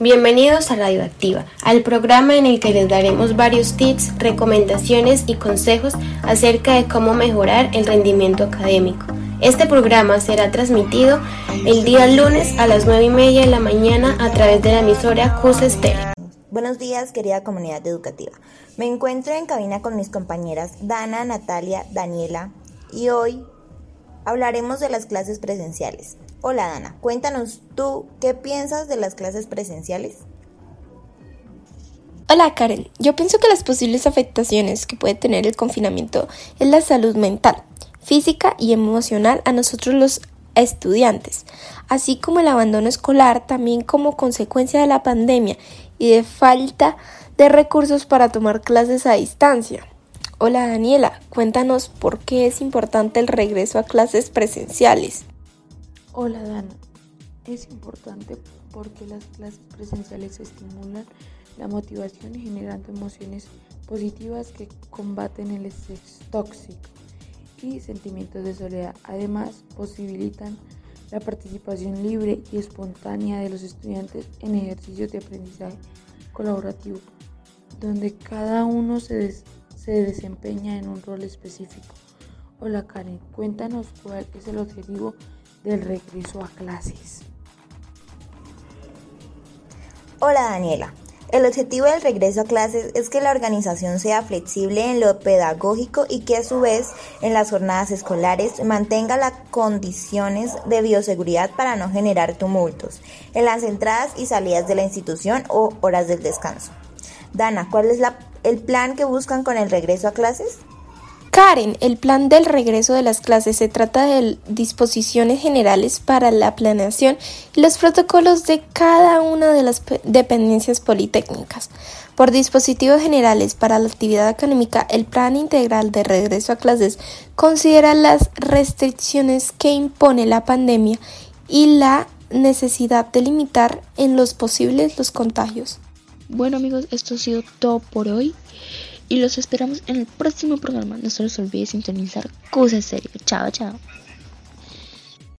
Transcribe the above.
Bienvenidos a Radioactiva, al programa en el que les daremos varios tips, recomendaciones y consejos acerca de cómo mejorar el rendimiento académico. Este programa será transmitido el día lunes a las 9 y media de la mañana a través de la emisora CUS. Buenos días, querida comunidad educativa. Me encuentro en cabina con mis compañeras Dana, Natalia, Daniela y hoy hablaremos de las clases presenciales. Hola Dana, cuéntanos tú qué piensas de las clases presenciales. Hola Karen, yo pienso que las posibles afectaciones que puede tener el confinamiento es la salud mental, física y emocional a nosotros los estudiantes, así como el abandono escolar, también como consecuencia de la pandemia y de falta de recursos para tomar clases a distancia. Hola Daniela, cuéntanos por qué es importante el regreso a clases presenciales. Hola Dana, es importante porque las clases presenciales estimulan la motivación generando emociones positivas que combaten el estrés tóxico y sentimientos de soledad. Además, posibilitan la participación libre y espontánea de los estudiantes en ejercicios de aprendizaje colaborativo, donde cada uno se, se desempeña en un rol específico. Hola Karen, cuéntanos cuál es el objetivo del regreso a clases. Hola Daniela. El objetivo del regreso a clases es que la organización sea flexible en lo pedagógico y que a su vez en las jornadas escolares mantenga las condiciones de bioseguridad para no generar tumultos en las entradas y salidas de la institución o horas del descanso. Dana, ¿cuál es el plan que buscan con el regreso a clases? Karen, el plan del regreso de las clases se trata de disposiciones generales para la planeación y los protocolos de cada una de las dependencias politécnicas. Por dispositivos generales para la actividad académica, el plan integral de regreso a clases considera las restricciones que impone la pandemia y la necesidad de limitar en los posibles los contagios. Bueno amigos, esto ha sido todo por hoy y los esperamos en el próximo programa. No se les olvide sintonizar Cosas Serio. Chao, chao.